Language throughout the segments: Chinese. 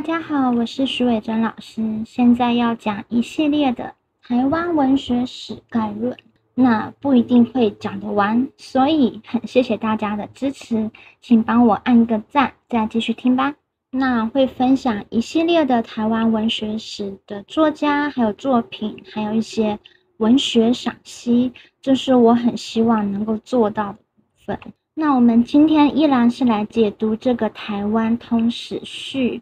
大家好，我是徐伟珍老师，现在要讲一系列的台湾文学史概论。那不一定会讲得完，所以很谢谢大家的支持，请帮我按个赞，再继续听吧。那会分享一系列的台湾文学史的作家，还有作品，还有一些文学赏析，这是我很希望能够做到的部分。那我们今天依然是来解读这个《台湾通史序》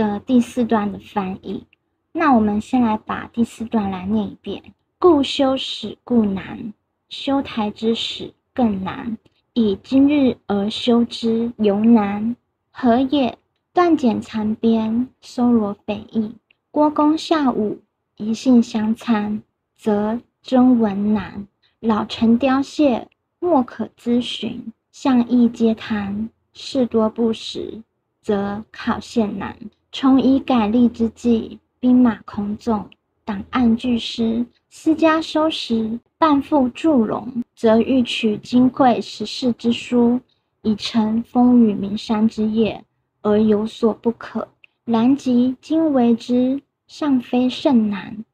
的第四段的翻译。那我们先来把第四段来念一遍。故修史故难，修台之史更难。以今日而修之犹难，何也？断简残编，搜罗匪意。郭公下武，一信相参，则征文难。老臣凋谢，莫可咨询。相议皆谈，事多不实，则考现难。重以改立之际，兵马空纵。档案俱失，私家收拾，半副祝融，则欲取金匮十世之书，以成风雨名山之业，而有所不可。然即今为之，尚非甚难。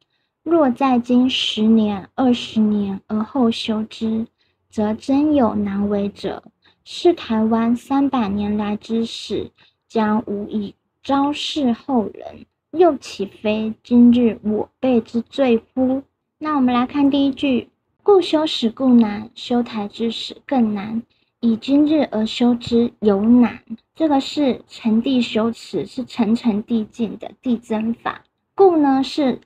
若在今十年、二十年而后修之，则真有难为者。是台湾三百年来之史，将无以昭示后人。又岂非今日我辈之罪乎？那我们来看第一句：故修史故难，修台之史更难。以今日而修之犹难。这个是层递修辞，是层层递进的递增法。故呢是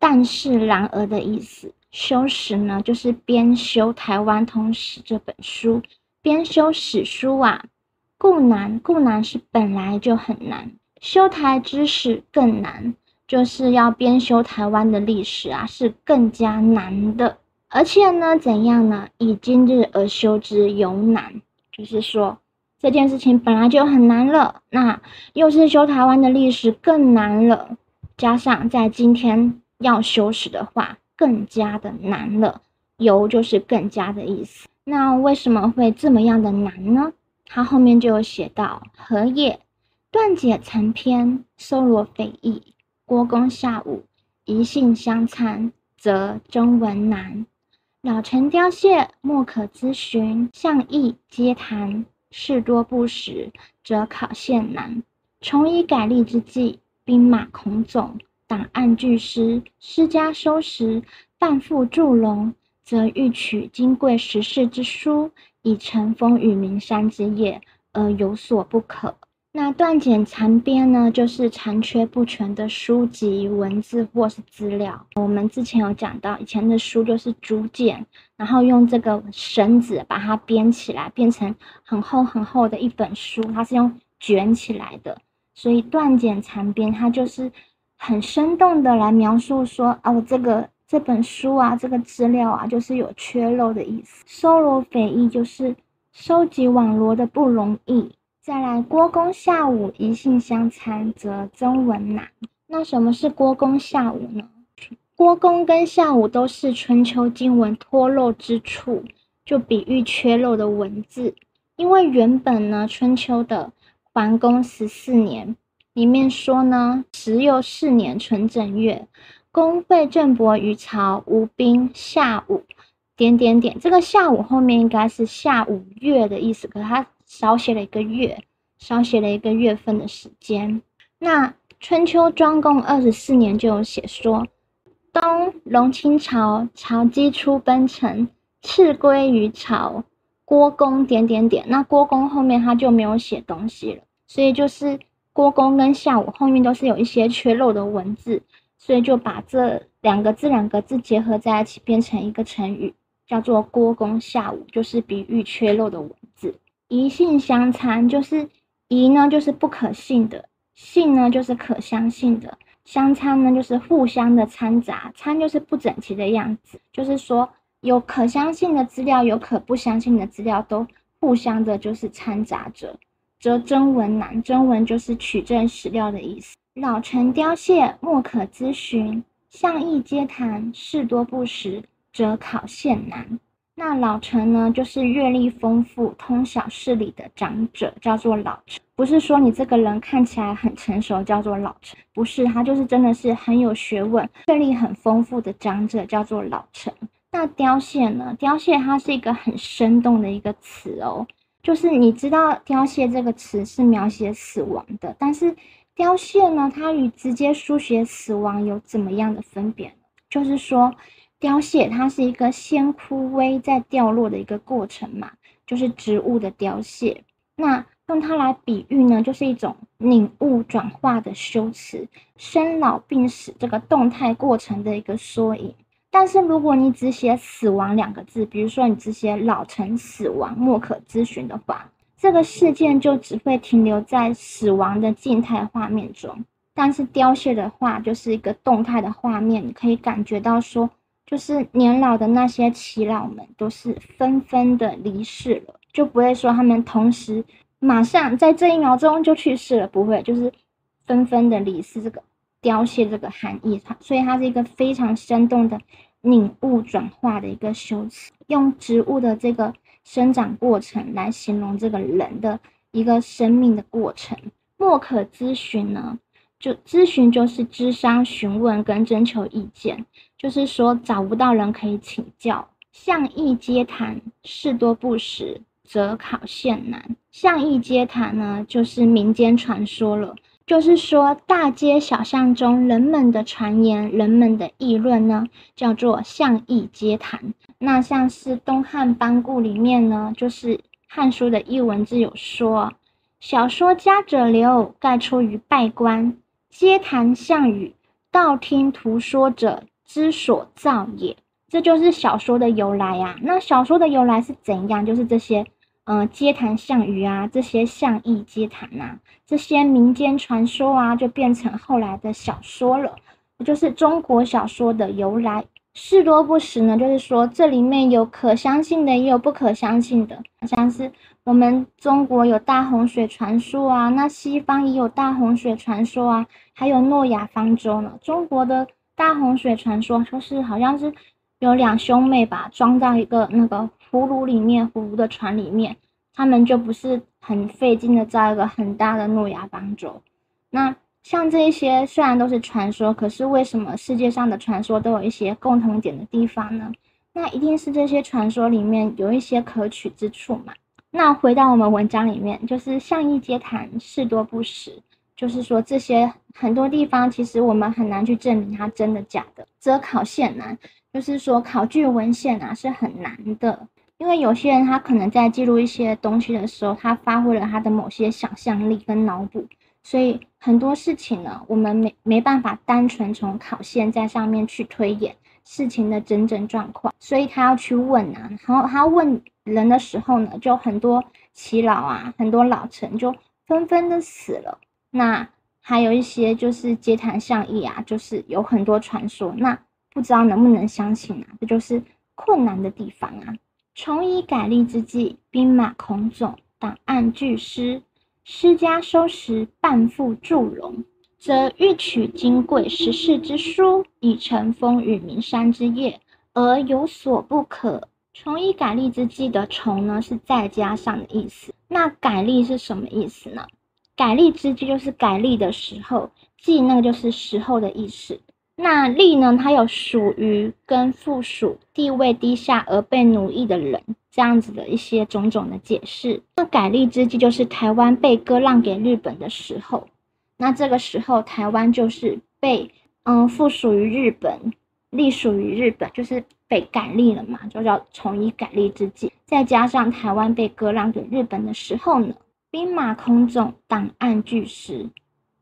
但是然而的意思。修史呢就是编修台湾通史这本书，编修史书啊。故难，故难是本来就很难。修台之史更难，就是要编修台湾的历史啊，是更加难的。而且呢，怎样呢？以今日而修之尤难，就是说这件事情本来就很难了，那又是修台湾的历史更难了，加上在今天要修史的话，更加的难了。尤就是更加的意思。那为什么会这么样的难呢？他后面就有写到何也？断解残篇，搜罗匪易。郭公下武，一信相参，则征文难。老臣凋谢，莫可咨询。相易皆谈，事多不实，则考现难。重以改立之际，兵马孔总，档案俱失，私家收拾，半副祝融，则欲取金贵十世之书，以成风雨名山之业，而有所不可。那断简残编呢，就是残缺不全的书籍文字或是资料。我们之前有讲到，以前的书就是竹简，然后用这个绳子把它编起来，变成很厚很厚的一本书。它是用卷起来的，所以断简残编，它就是很生动的来描述说，哦，这个这本书啊，这个资料啊，就是有缺漏的意思。搜罗匪易，就是收集网罗的不容易。再来，郭公下午，一信相参，则征文难。那什么是郭公下午呢？郭公跟夏午都是春秋经文脱漏之处，就比喻缺漏的文字。因为原本呢，春秋的桓公十四年里面说呢，时又四年春正月，公废郑伯于朝，吴兵夏午，点点点。这个夏午后面应该是夏五月的意思，可是他。少写了一个月，少写了一个月份的时间。那春秋庄公二十四年就有写说，东隆清朝，朝姬出奔城，赤归于朝。郭公点点点，那郭公后面他就没有写东西了，所以就是郭公跟夏武后面都是有一些缺漏的文字，所以就把这两个字两个字结合在一起，变成一个成语，叫做郭公夏武，就是比喻缺漏的文。疑信相参，就是疑呢，就是不可信的；信呢，就是可相信的；相参呢，就是互相的掺杂；参就是不整齐的样子，就是说有可相信的资料，有可不相信的资料，都互相的，就是掺杂着。则征文难，征文就是取证史料的意思。老臣凋谢，莫可咨询；相议皆谈，事多不实，则考现难。那老成呢，就是阅历丰富、通晓事理的长者，叫做老成。不是说你这个人看起来很成熟，叫做老成，不是，他就是真的是很有学问、阅历很丰富的长者，叫做老成。那凋谢呢？凋谢它是一个很生动的一个词哦，就是你知道凋谢这个词是描写死亡的，但是凋谢呢，它与直接书写死亡有怎么样的分别？就是说。凋谢，它是一个先枯萎再掉落的一个过程嘛，就是植物的凋谢。那用它来比喻呢，就是一种领悟转化的修辞，生老病死这个动态过程的一个缩影。但是如果你只写死亡两个字，比如说你只写老成死亡，莫可咨询的话，这个事件就只会停留在死亡的静态画面中。但是凋谢的话，就是一个动态的画面，你可以感觉到说。就是年老的那些耆老们，都是纷纷的离世了，就不会说他们同时马上在这一秒钟就去世了，不会，就是纷纷的离世。这个凋谢这个含义，它所以它是一个非常生动的领悟转化的一个修辞，用植物的这个生长过程来形容这个人的一个生命的过程。莫可咨询呢？就咨询就是咨商、询问跟征求意见，就是说找不到人可以请教。向义接谈，事多不实，则考现难。向义接谈呢，就是民间传说了，就是说大街小巷中人们的传言、人们的议论呢，叫做向义接谈。那像是东汉班固里面呢，就是《汉书》的一文字有说：“小说家者流，盖出于拜官。”皆谈项羽，道听途说者之所造也。这就是小说的由来呀。那小说的由来是怎样？就是这些，嗯，街谈巷语啊，这些巷议街谈呐，这些民间传说啊，就变成后来的小说了。就是中国小说的由来。事多不实呢，就是说这里面有可相信的，也有不可相信的，像是。我们中国有大洪水传说啊，那西方也有大洪水传说啊，还有诺亚方舟呢。中国的大洪水传说就是好像是有两兄妹吧，装在一个那个葫芦里面，葫芦的船里面，他们就不是很费劲的造一个很大的诺亚方舟。那像这一些虽然都是传说，可是为什么世界上的传说都有一些共同点的地方呢？那一定是这些传说里面有一些可取之处嘛。那回到我们文章里面，就是向义皆谈，事多不实，就是说这些很多地方其实我们很难去证明它真的假的，则考现难，就是说考据文献啊是很难的，因为有些人他可能在记录一些东西的时候，他发挥了他的某些想象力跟脑补，所以很多事情呢，我们没没办法单纯从考现在上面去推演事情的真正状况，所以他要去问啊，然后他问。人的时候呢，就很多耆老啊，很多老臣就纷纷的死了。那还有一些就是街谈巷议啊，就是有很多传说，那不知道能不能相信啊？这就是困难的地方啊。重以改立之际，兵马孔冢，档案俱失，施家收拾，半副祝融，则欲取金贵十世之书，以成风雨名山之业，而有所不可。重以改立之际的重呢，是再加上的意思。那改立是什么意思呢？改立之际就是改立的时候，即那个就是时候的意思。那立呢，它有属于跟附属地位低下而被奴役的人这样子的一些种种的解释。那改立之际就是台湾被割让给日本的时候，那这个时候台湾就是被嗯附属于日本，隶属于日本，就是。被改立了嘛，就叫重以改立之际，再加上台湾被割让给日本的时候呢，兵马孔冢，档案俱失。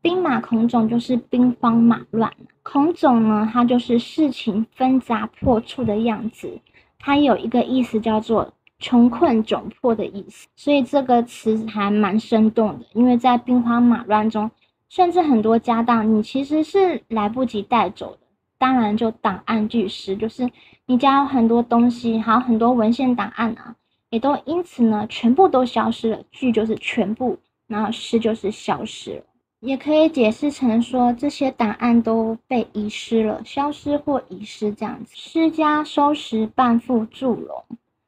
兵马孔冢就是兵荒马乱，孔冢呢，它就是事情纷杂破处的样子，它有一个意思叫做穷困窘迫的意思，所以这个词还蛮生动的，因为在兵荒马乱中，甚至很多家当你其实是来不及带走的。当然，就档案俱失，就是你家有很多东西，还有很多文献档案啊，也都因此呢，全部都消失了。据就是全部，然后失就是消失了，也可以解释成说这些档案都被遗失了，消失或遗失这样子。私家收拾，半副祝融，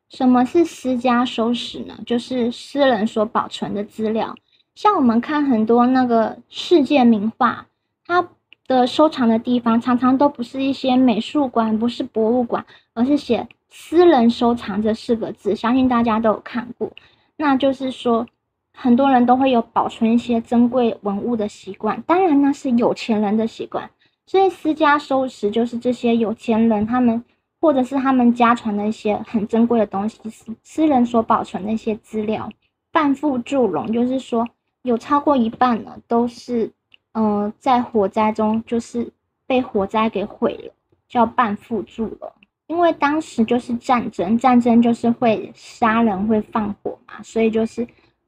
什么是私家收拾呢？就是私人所保存的资料。像我们看很多那个世界名画，它的收藏的地方常常都不是一些美术馆，不是博物馆，而是写“私人收藏”这四个字。相信大家都有看过。那就是说，很多人都会有保存一些珍贵文物的习惯。当然，那是有钱人的习惯。所以，私家收拾就是这些有钱人他们。或者是他们家传的一些很珍贵的东西，私私人所保存的一些资料，半副祝融，就是说有超过一半呢，都是，嗯，在火灾中就是被火灾给毁了，叫半副祝融。因为当时就是战争，战争就是会杀人会放火嘛，所以就是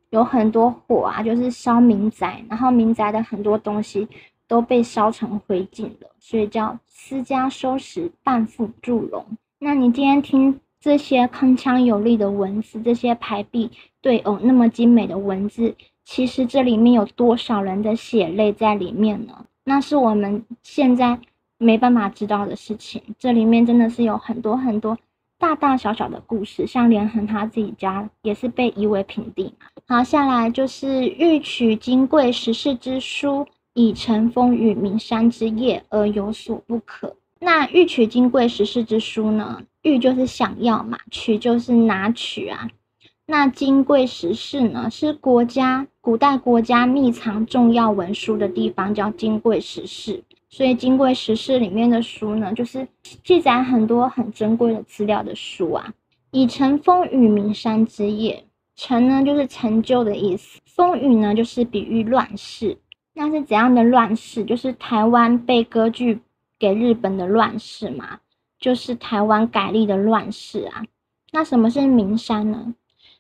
有很多火啊，就是烧民宅，然后民宅的很多东西。都被烧成灰烬了，所以叫私家收拾半副祝融。那你今天听这些铿锵有力的文字，这些排比对偶那么精美的文字，其实这里面有多少人的血泪在里面呢？那是我们现在没办法知道的事情。这里面真的是有很多很多大大小小的故事，像连横他自己家也是被夷为平地。好，下来就是欲取金贵十世之书。以成风雨名山之业而有所不可。那欲取金贵十世之书呢？欲就是想要嘛，取就是拿取啊。那金贵十世呢，是国家古代国家秘藏重要文书的地方，叫金贵十世。所以金匮十世里面的书呢，就是记载很多很珍贵的资料的书啊。以成风雨名山之业，成呢就是成就的意思，风雨呢就是比喻乱世。那是怎样的乱世？就是台湾被割据给日本的乱世嘛，就是台湾改立的乱世啊。那什么是名山呢？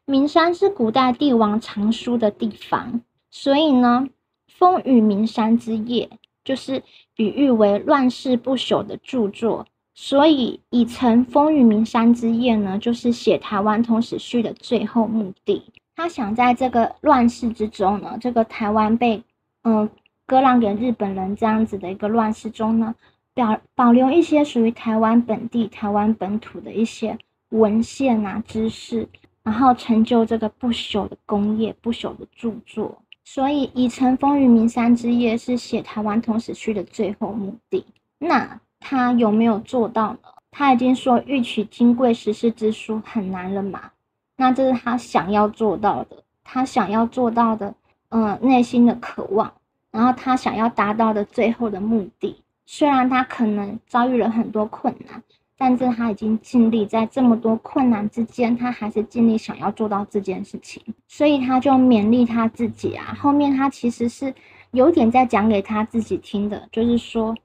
名山是古代帝王藏书的地方，所以呢，风雨名山之夜就是比喻为乱世不朽的著作。所以以成风雨名山之夜呢，就是写台湾通史序的最后目的。他想在这个乱世之中呢，这个台湾被。嗯，割让给日本人这样子的一个乱世中呢，表保留一些属于台湾本地、台湾本土的一些文献啊、知识，然后成就这个不朽的工业、不朽的著作。所以，以成风雨名山之夜是写台湾通史区的最后目的。那他有没有做到呢？他已经说欲取金贵十世之书很难了嘛？那这是他想要做到的，他想要做到的。嗯，内心的渴望，然后他想要达到的最后的目的，虽然他可能遭遇了很多困难，但是他已经尽力在这么多困难之间，他还是尽力想要做到这件事情，所以他就勉励他自己啊。后面他其实是有点在讲给他自己听的，就是说，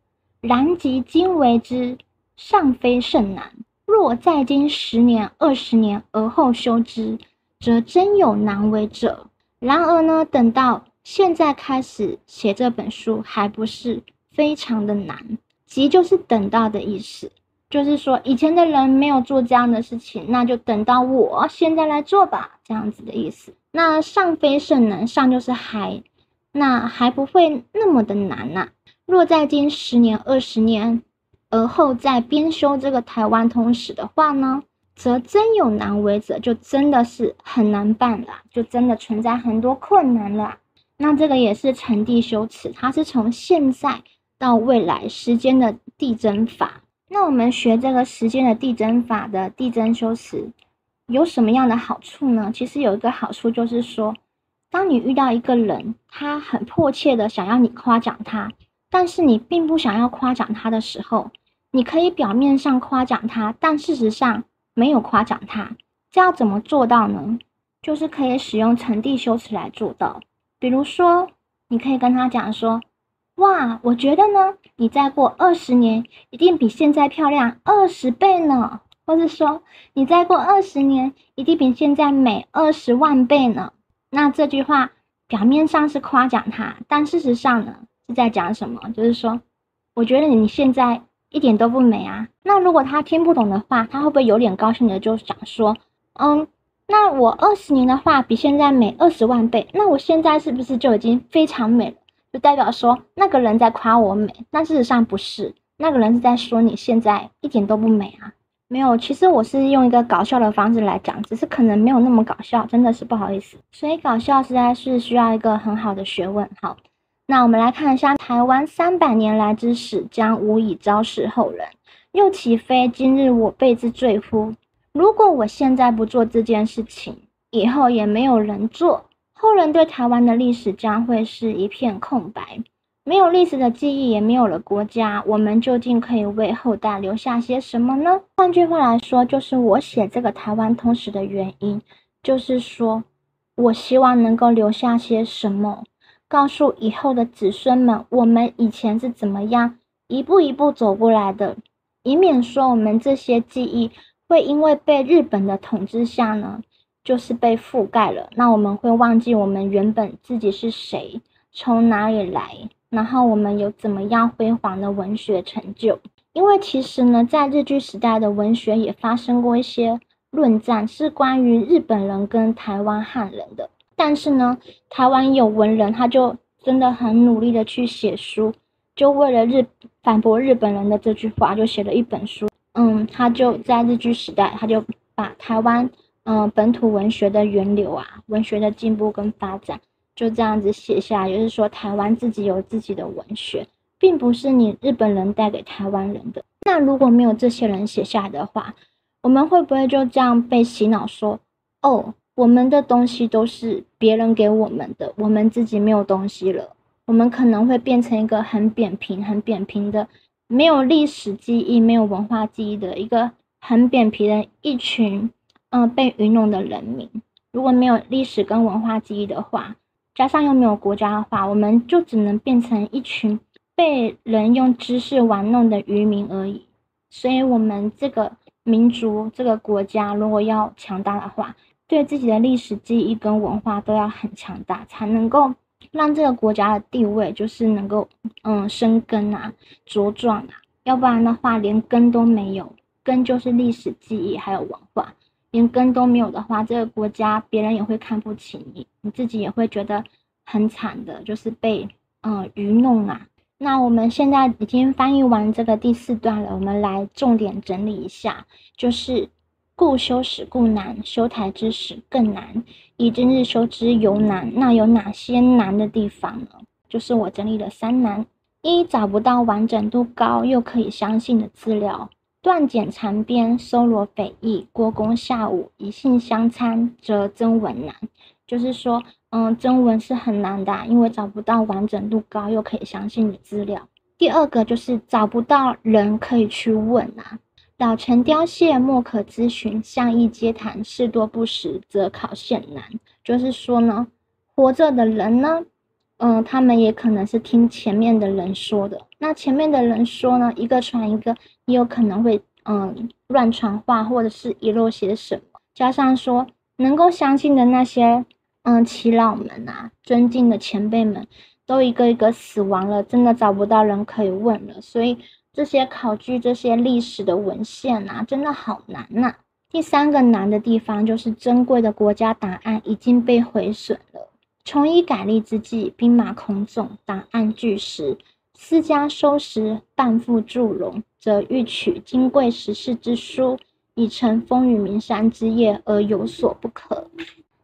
然即今为之，尚非甚难；若在今十年、二十年而后修之，则真有难为者。然而呢，等到现在开始写这本书，还不是非常的难。急就是等到的意思，就是说以前的人没有做这样的事情，那就等到我现在来做吧，这样子的意思。那上非甚难，上就是还，那还不会那么的难呐。若在今十年、二十年而后再编修这个台湾通史的话呢？则真有难为者，就真的是很难办了，就真的存在很多困难了。那这个也是成帝修辞，它是从现在到未来时间的递增法。那我们学这个时间的递增法的递增修辞有什么样的好处呢？其实有一个好处就是说，当你遇到一个人，他很迫切的想要你夸奖他，但是你并不想要夸奖他的时候，你可以表面上夸奖他，但事实上。没有夸奖他，这要怎么做到呢？就是可以使用成帝修辞来做到。比如说，你可以跟他讲说：“哇，我觉得呢，你再过二十年一定比现在漂亮二十倍呢。”或者说：“你再过二十年一定比现在美二十万倍呢。”那这句话表面上是夸奖他，但事实上呢是在讲什么？就是说，我觉得你现在。一点都不美啊！那如果他听不懂的话，他会不会有点高兴的就想说，嗯，那我二十年的话比现在美二十万倍，那我现在是不是就已经非常美了？就代表说那个人在夸我美，但事实上不是，那个人是在说你现在一点都不美啊。没有，其实我是用一个搞笑的方式来讲，只是可能没有那么搞笑，真的是不好意思。所以搞笑实在是需要一个很好的学问。好，那我们来看一下台湾三百年来之始，将无以昭示后人。又岂非今日我辈之罪乎？如果我现在不做这件事情，以后也没有人做，后人对台湾的历史将会是一片空白。没有历史的记忆，也没有了国家，我们究竟可以为后代留下些什么呢？换句话来说，就是我写这个台湾通史的原因，就是说我希望能够留下些什么，告诉以后的子孙们，我们以前是怎么样一步一步走过来的，以免说我们这些记忆会因为被日本的统治下呢，就是被覆盖了，那我们会忘记我们原本自己是谁，从哪里来。然后我们有怎么样辉煌的文学成就？因为其实呢，在日据时代的文学也发生过一些论战，是关于日本人跟台湾汉人的。但是呢，台湾有文人，他就真的很努力的去写书，就为了日反驳日本人的这句话，就写了一本书。嗯，他就在日据时代，他就把台湾嗯本土文学的源流啊，文学的进步跟发展。就这样子写下，也就是说，台湾自己有自己的文学，并不是你日本人带给台湾人的。那如果没有这些人写下的话，我们会不会就这样被洗脑说，哦，我们的东西都是别人给我们的，我们自己没有东西了？我们可能会变成一个很扁平、很扁平的，没有历史记忆、没有文化记忆的一个很扁平的一群，嗯，被愚弄的人民。如果没有历史跟文化记忆的话，加上又没有国家的话，我们就只能变成一群被人用知识玩弄的渔民而已。所以，我们这个民族、这个国家，如果要强大的话，对自己的历史记忆跟文化都要很强大，才能够让这个国家的地位就是能够嗯生根啊、茁壮啊。要不然的话，连根都没有，根就是历史记忆还有文化。连根都没有的话，这个国家别人也会看不起你，你自己也会觉得很惨的，就是被嗯愚弄啊。那我们现在已经翻译完这个第四段了，我们来重点整理一下，就是故修史故难，修台之史更难，以今日修之尤难。那有哪些难的地方呢？就是我整理了三难：一找不到完整度高又可以相信的资料。断简残编，搜罗匪夷，郭公下午，以信相参，则征文难。就是说，嗯，征文是很难的，因为找不到完整度高又可以相信的资料。第二个就是找不到人可以去问啊，老成凋谢，莫可咨询，相议皆谈，事多不实，则考现难。就是说呢，活着的人呢。嗯，他们也可能是听前面的人说的。那前面的人说呢，一个传一个，也有可能会嗯乱传话，或者是遗漏些什么。加上说，能够相信的那些嗯耆老们啊，尊敬的前辈们，都一个一个死亡了，真的找不到人可以问了。所以这些考据这些历史的文献啊，真的好难呐。第三个难的地方就是珍贵的国家档案已经被毁损了。重以改立之际，兵马空纵，档案俱失。私家收拾，半副祝融，则欲取金贵十世之书，以成风雨名山之业，而有所不可。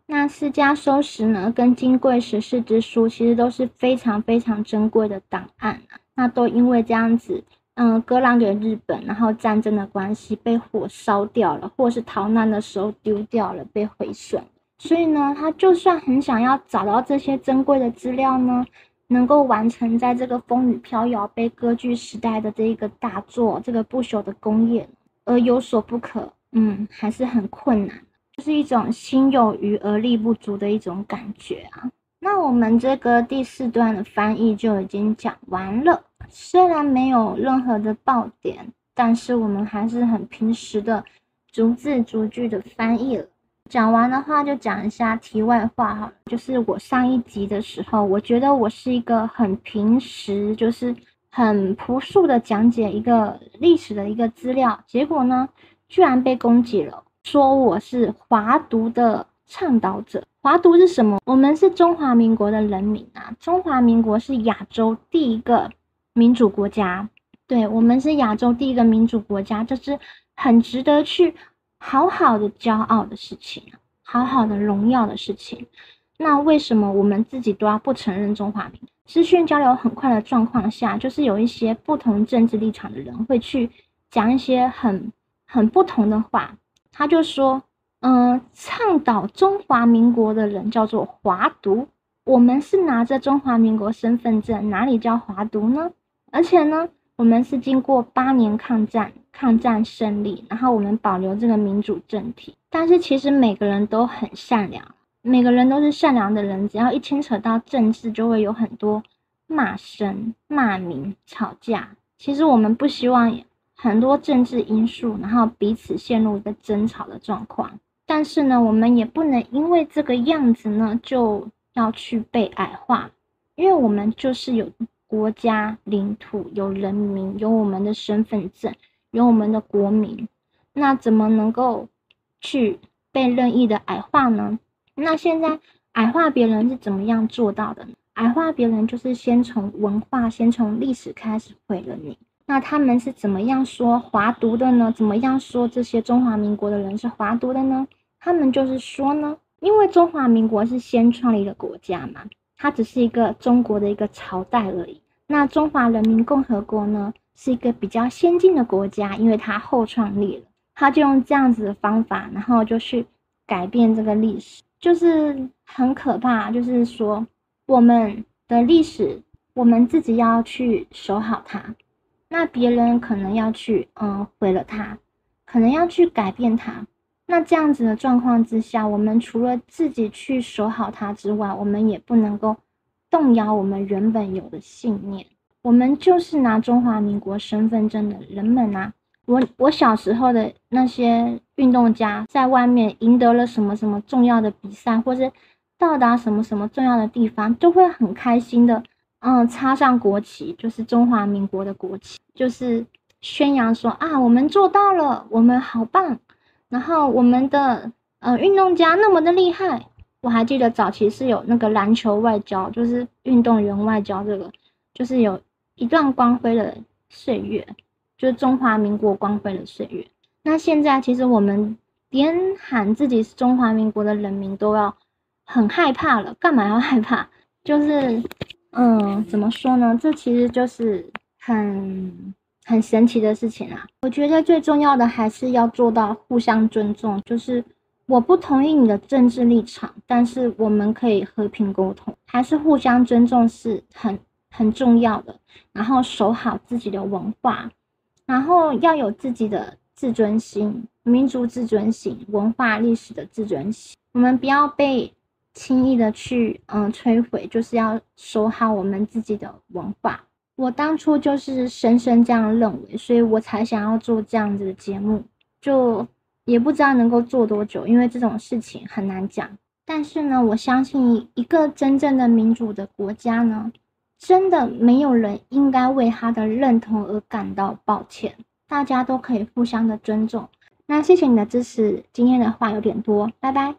那私家收拾呢？跟金贵十世之书，其实都是非常非常珍贵的档案啊。那都因为这样子，嗯，割让给日本，然后战争的关系，被火烧掉了，或是逃难的时候丢掉了，被毁损。所以呢，他就算很想要找到这些珍贵的资料呢，能够完成在这个风雨飘摇、被割据时代的这一个大作、这个不朽的工业，而有所不可，嗯，还是很困难，就是一种心有余而力不足的一种感觉啊。那我们这个第四段的翻译就已经讲完了，虽然没有任何的爆点，但是我们还是很平实的逐字逐句的翻译了。讲完的话，就讲一下题外话哈，就是我上一集的时候，我觉得我是一个很平实，就是很朴素的讲解一个历史的一个资料，结果呢，居然被攻击了，说我是华独的倡导者。华独是什么？我们是中华民国的人民啊，中华民国是亚洲第一个民主国家，对我们是亚洲第一个民主国家，这是。很值得去好好的骄傲的事情，好好的荣耀的事情。那为什么我们自己都要不承认中华民？资讯交流很快的状况下，就是有一些不同政治立场的人会去讲一些很很不同的话。他就说：“嗯，倡导中华民国的人叫做华独。我们是拿着中华民国身份证，哪里叫华独呢？而且呢，我们是经过八年抗战，抗战胜利，然后我们保留这个民主政体。但是其实每个人都很善良。”每个人都是善良的人，只要一牵扯到政治，就会有很多骂声、骂名、吵架。其实我们不希望很多政治因素，然后彼此陷入一个争吵的状况。但是呢，我们也不能因为这个样子呢，就要去被矮化，因为我们就是有国家、领土、有人民、有我们的身份证、有我们的国民，那怎么能够去被任意的矮化呢？那现在矮化别人是怎么样做到的呢？矮化别人就是先从文化、先从历史开始毁了你。那他们是怎么样说华独的呢？怎么样说这些中华民国的人是华独的呢？他们就是说呢，因为中华民国是先创立的国家嘛，它只是一个中国的一个朝代而已。那中华人民共和国呢，是一个比较先进的国家，因为它后创立了，他就用这样子的方法，然后就去改变这个历史。就是很可怕，就是说我们的历史，我们自己要去守好它，那别人可能要去嗯毁了它，可能要去改变它。那这样子的状况之下，我们除了自己去守好它之外，我们也不能够动摇我们原本有的信念。我们就是拿中华民国身份证的人们啊。我我小时候的那些运动家，在外面赢得了什么什么重要的比赛，或是到达什么什么重要的地方，就会很开心的，嗯，插上国旗，就是中华民国的国旗，就是宣扬说啊，我们做到了，我们好棒，然后我们的呃运动家那么的厉害。我还记得早期是有那个篮球外交，就是运动员外交，这个就是有一段光辉的岁月。就是中华民国光辉的岁月。那现在其实我们连喊自己是中华民国的人民都要很害怕了。干嘛要害怕？就是，嗯，怎么说呢？这其实就是很很神奇的事情啊。我觉得最重要的还是要做到互相尊重。就是我不同意你的政治立场，但是我们可以和平沟通，还是互相尊重是很很重要的。然后守好自己的文化。然后要有自己的自尊心、民族自尊心、文化历史的自尊心。我们不要被轻易的去嗯摧毁，就是要守好我们自己的文化。我当初就是深深这样认为，所以我才想要做这样子的节目。就也不知道能够做多久，因为这种事情很难讲。但是呢，我相信一个真正的民主的国家呢。真的没有人应该为他的认同而感到抱歉，大家都可以互相的尊重。那谢谢你的支持，今天的话有点多，拜拜。